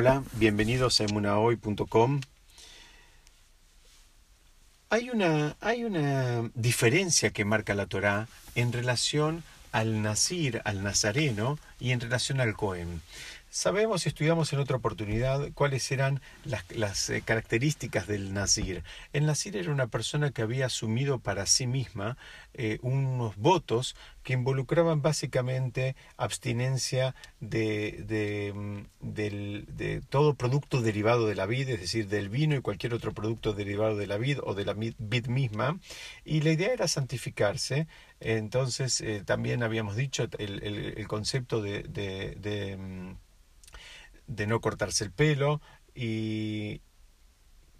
Hola, bienvenidos a emunahoy.com. Hay una, hay una diferencia que marca la Torá en relación al Nazir, al Nazareno, y en relación al Cohen. Sabemos y estudiamos en otra oportunidad cuáles eran las, eh, características del Nazir. El Nazir era una persona que había asumido para sí misma eh, unos votos que involucraban básicamente abstinencia de, mm, de, todo producto derivado de la vid, es decir, del vino y cualquier otro producto derivado de la vid o de la vid misma. Y la idea era santificarse. Entonces, eh, también habíamos dicho el, el concepto de mm, de no cortarse el pelo y,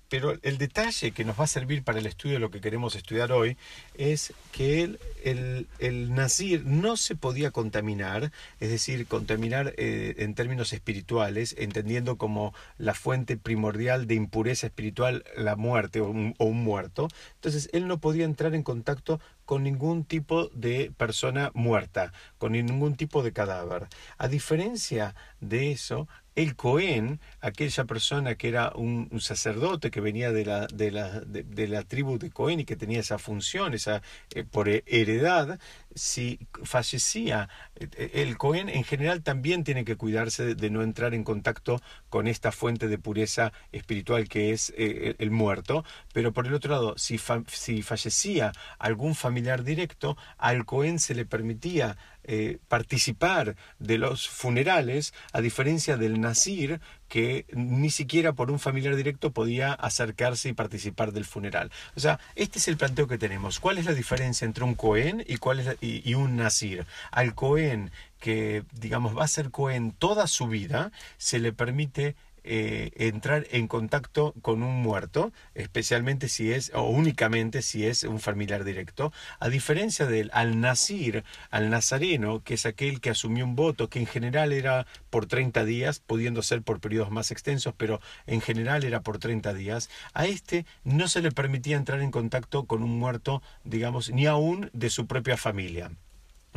pero el detalle que nos va a servir para el estudio de lo que queremos estudiar hoy es que el, el, el no se podía contaminar, es decir, contaminar eh, en términos espirituales, entendiendo como la fuente primordial de impureza espiritual la muerte o un, o un muerto. Entonces, él no podía entrar en contacto con ningún tipo de persona muerta, con ningún tipo de cadáver. A diferencia de eso, el Cohen, aquella persona que era un, sacerdote que venía de la, de, la, de, la tribu de Cohen y que tenía esa función, esa eh, por heredad, si fallecía, eh, el Cohen en general también tiene que cuidarse de no entrar en contacto con esta fuente de pureza espiritual que es eh, el muerto, pero por el otro lado, si, si fallecía algún familiar directo, al Cohen se le permitía eh, participar de los funerales, a diferencia del Nasir, que ni siquiera por un familiar directo podía acercarse y participar del funeral. O sea, este es el planteo que tenemos. ¿Cuál es la diferencia entre un Cohen y, cuál es y, un Nasir? Al Cohen que, digamos, va a ser Cohen toda su vida, se le permite eh, entrar en contacto con un muerto, especialmente si es, o únicamente si es un familiar directo, a diferencia del al nazir, al nazareno, que es aquel que asumió un voto, que en general era por 30 días, pudiendo ser por periodos más extensos, pero en general era por 30 días, a este no se le permitía entrar en contacto con un muerto, digamos, ni aún de su propia familia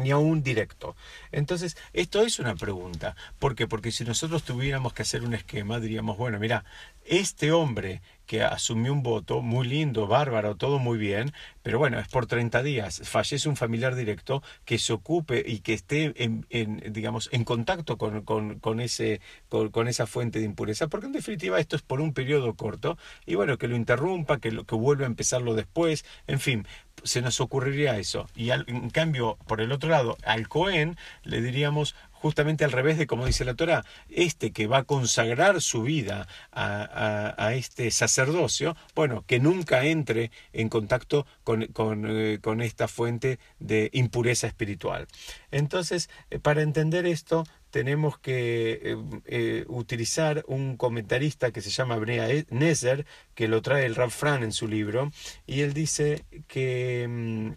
ni aún directo. Entonces, esto es una pregunta. ¿Por qué? Porque si nosotros tuviéramos que hacer un esquema, diríamos, bueno, mira, este hombre que asumió un voto, muy lindo, bárbaro, todo muy bien, pero bueno, es por 30 días, fallece un familiar directo que se ocupe y que esté en, digamos, en contacto con, con, ese, con, esa fuente de impureza, porque en definitiva esto es por un periodo corto, y bueno, que lo interrumpa, que, lo, que vuelva a empezarlo después, en fin, se nos ocurriría eso. Y en cambio, por el otro lado, al Cohen le diríamos justamente al revés de como dice la Torah, este que va a consagrar su vida a, este sacerdocio, bueno, que nunca entre en contacto con, eh, esta fuente de impureza espiritual. Entonces, eh, para entender esto, tenemos que eh, utilizar un comentarista que se llama Brea Nezer, que lo trae el Rav Fran en su libro, y él dice que mm,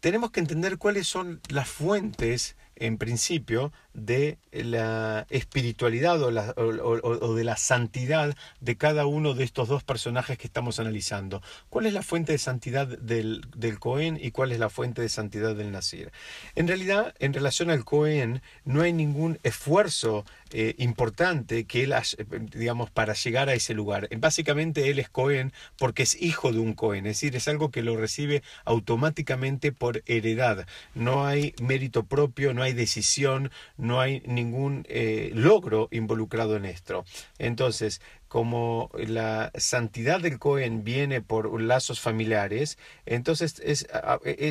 tenemos que entender cuáles son las fuentes en principio, de la espiritualidad o, de la santidad de cada uno de estos dos personajes que estamos analizando. ¿Cuál es la fuente de santidad del, del Cohen y cuál es la fuente de santidad del Nasir? En realidad, en relación al Cohen, no hay ningún esfuerzo eh, importante que él, digamos, para llegar a ese lugar. Básicamente él es Cohen porque es hijo de un Cohen, es decir, es algo que lo recibe automáticamente por heredad. No hay mérito propio, no hay decisión, no hay ningún eh, logro involucrado en esto. Entonces, como la santidad del Cohen viene por lazos familiares, entonces es,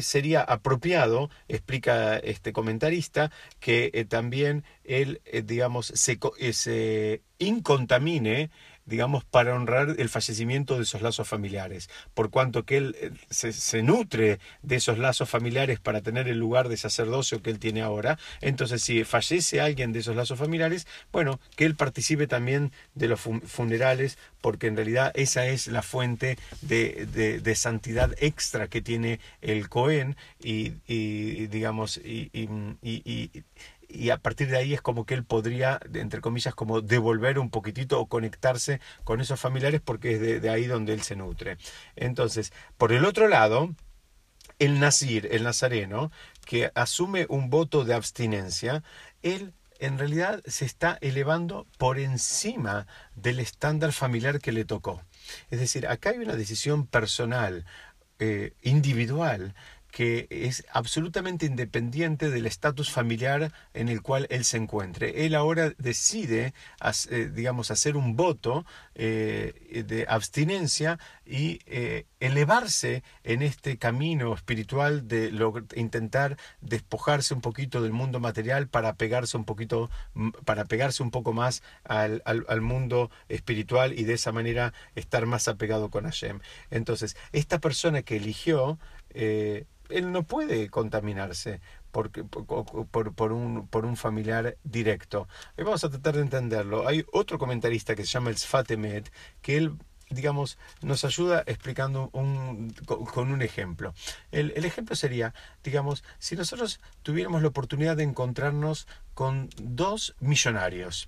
sería apropiado, explica este comentarista, que eh, también él, eh, digamos, se, se incontamine digamos, para honrar el fallecimiento de esos lazos familiares, por cuanto que él eh, se, nutre de esos lazos familiares para tener el lugar de sacerdocio que él tiene ahora, entonces si fallece alguien de esos lazos familiares, bueno, que él participe también de los funerales, porque en realidad esa es la fuente de, de, santidad extra que tiene el Cohen y, digamos, y a partir de ahí es como que él podría, entre comillas, como devolver un poquitito o conectarse con esos familiares porque es de, ahí donde él se nutre. Entonces, por el otro lado, el nazir, el nazareno, que asume un voto de abstinencia, él en realidad se está elevando por encima del estándar familiar que le tocó. Es decir, acá hay una decisión personal, eh, individual, que es absolutamente independiente del estatus familiar en el cual él se encuentre. Él ahora decide, eh, digamos, hacer un voto eh, de abstinencia y eh, elevarse en este camino espiritual de intentar despojarse un poquito del mundo material para pegarse un poquito, para pegarse un poco más al, al, mundo espiritual y de esa manera estar más apegado con Hashem. Entonces, esta persona que eligió él no puede contaminarse por, por, un, por un familiar directo. vamos a tratar de entenderlo. Hay otro comentarista que se llama el Sfatemet, que él digamos, nos ayuda explicando un, con, un ejemplo. El, el, ejemplo sería, digamos, si nosotros tuviéramos la oportunidad de encontrarnos con dos millonarios.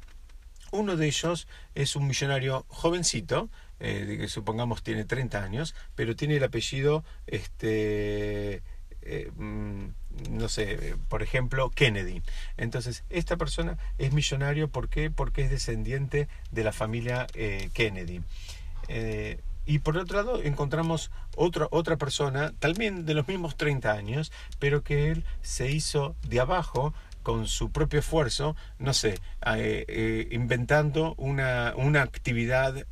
Uno de ellos es un millonario jovencito, eh, que supongamos tiene 30 años, pero tiene el apellido este, eh, mm, no sé, por ejemplo, Kennedy. Entonces, esta persona es millonario, ¿por qué? Porque es descendiente de la familia eh, Kennedy. Eh, y por otro lado, encontramos otra, otra persona, también de los mismos 30 años, pero que él se hizo de abajo con su propio esfuerzo, no sé, eh, eh, inventando una, una actividad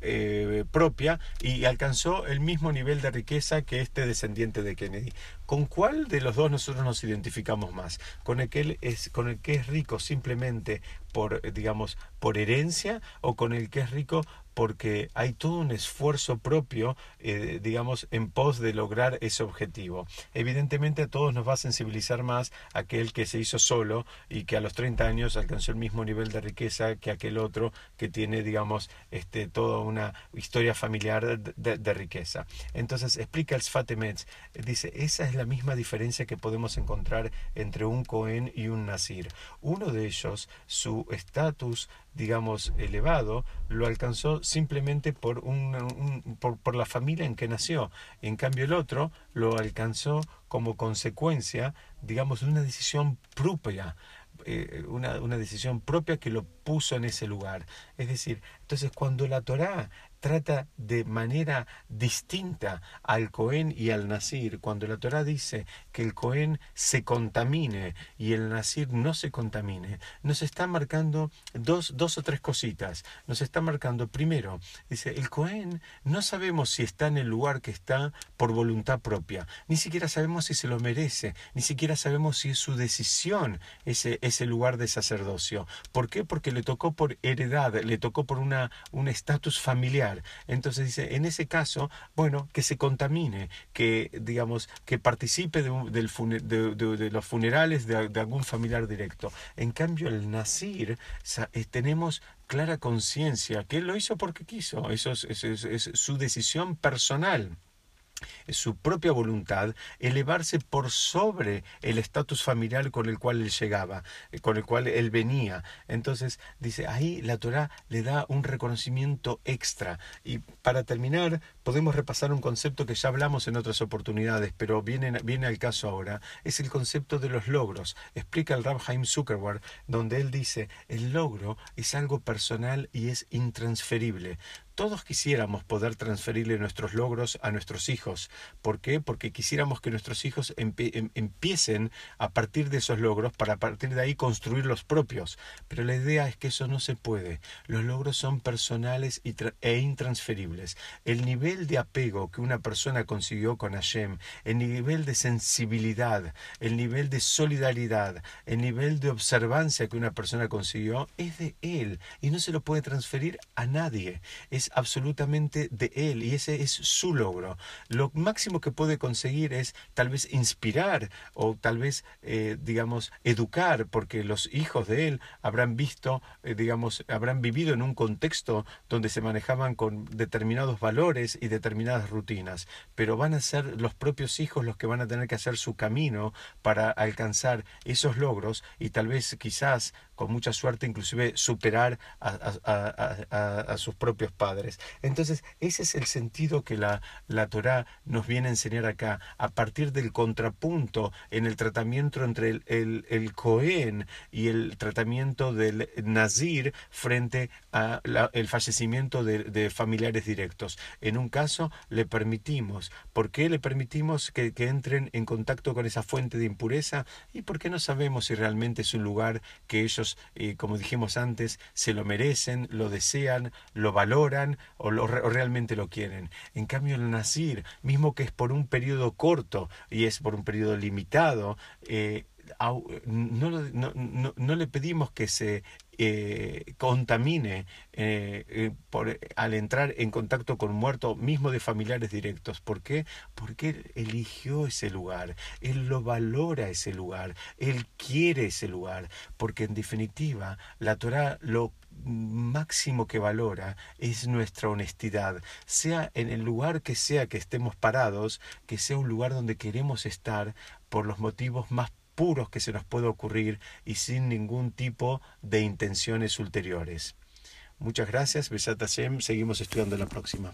propia y alcanzó el mismo nivel de riqueza que este descendiente de Kennedy. ¿Con cuál de los dos nosotros nos identificamos más? ¿Con el que, es, con el que es rico simplemente por, digamos, por herencia o con el que es rico porque hay todo un esfuerzo propio, eh, digamos, en pos de lograr ese objetivo. Evidentemente a todos nos va a sensibilizar más aquel que se hizo solo y que a los 30 años alcanzó el mismo nivel de riqueza que aquel otro que tiene, digamos, este, toda una historia familiar de, riqueza. Entonces explica el Sfatemetz, dice, esa es la misma diferencia que podemos encontrar entre un Cohen y un Nasir. Uno de ellos, su estatus digamos, elevado, lo alcanzó simplemente por, un, por, la familia en que nació. En cambio, el otro lo alcanzó como consecuencia, digamos, de una decisión propia. Eh, una, una, decisión propia que lo puso en ese lugar. Es decir, entonces cuando la Torá trata de manera distinta al Cohen y al Nasir. Cuando la Torah dice que el Cohen se contamine y el Nasir no se contamine, nos está marcando dos, dos o tres cositas. Nos está marcando, primero, dice, el Cohen no sabemos si está en el lugar que está por voluntad propia, ni siquiera sabemos si se lo merece, ni siquiera sabemos si es su decisión ese, ese lugar de sacerdocio. ¿Por qué? Porque le tocó por heredad, le tocó por un estatus familiar entonces dice, en ese caso, bueno, que se contamine, que digamos, que participe de, los funerales de, algún familiar directo. En cambio, el Nasir eh, tenemos clara conciencia que él lo hizo porque quiso, eso es su decisión personal su propia voluntad, elevarse por sobre el estatus familiar con el cual él llegaba, eh, con el cual él venía. Entonces, dice, ahí la Torah le da un reconocimiento extra. Y para terminar, podemos repasar un concepto que ya hablamos en otras oportunidades, pero viene, viene al caso ahora. Es el concepto de los logros. Explica el Rab Haim Zuckerberg, donde él dice, el logro es algo personal y es intransferible. Todos quisiéramos poder transferirle nuestros logros a nuestros hijos. ¿Por qué? Porque quisiéramos que nuestros hijos em, empiecen a partir de esos logros para a partir de ahí construir los propios. Pero la idea es que eso no se puede. Los logros son personales e intransferibles. El nivel de apego que una persona consiguió con Hashem, el nivel de sensibilidad, el nivel de solidaridad, el nivel de observancia que una persona consiguió es de él y no se lo puede transferir a nadie absolutamente de él y ese es su logro. Lo máximo que puede conseguir es tal vez inspirar o tal vez, eh, digamos, educar, porque los hijos de él habrán visto, eh, digamos, habrán vivido en un contexto donde se manejaban con determinados valores y determinadas rutinas, pero van a ser los propios hijos los que van a tener que hacer su camino para alcanzar esos logros y tal vez quizás con mucha suerte inclusive superar a, sus propios padres. Entonces, ese es el sentido que la, la Torah nos viene a enseñar acá, a partir del contrapunto en el tratamiento entre el, el, el Cohen y el tratamiento del Nazir frente al fallecimiento de, de, familiares directos. En un caso le permitimos, ¿por qué le permitimos que, que entren en contacto con esa fuente de impureza? ¿Y por qué no sabemos si realmente es un lugar que ellos, eh, como dijimos antes, se lo merecen, lo desean, lo valoran o, realmente lo quieren? En cambio, el Nazir, mismo que es por un periodo corto y es por un periodo limitado, eh, no, no, no, le pedimos que se eh, contamine eh, eh, por, al entrar en contacto con muerto, mismo de familiares directos. ¿Por qué? Porque él eligió ese lugar, él lo valora ese lugar, él quiere ese lugar, porque en definitiva la Torah lo máximo que valora es nuestra honestidad, sea en el lugar que sea que estemos parados, que sea un lugar donde queremos estar por los motivos más puros que se nos puede ocurrir y sin ningún tipo de intenciones ulteriores. Muchas gracias, Besat Hashem, seguimos estudiando la próxima.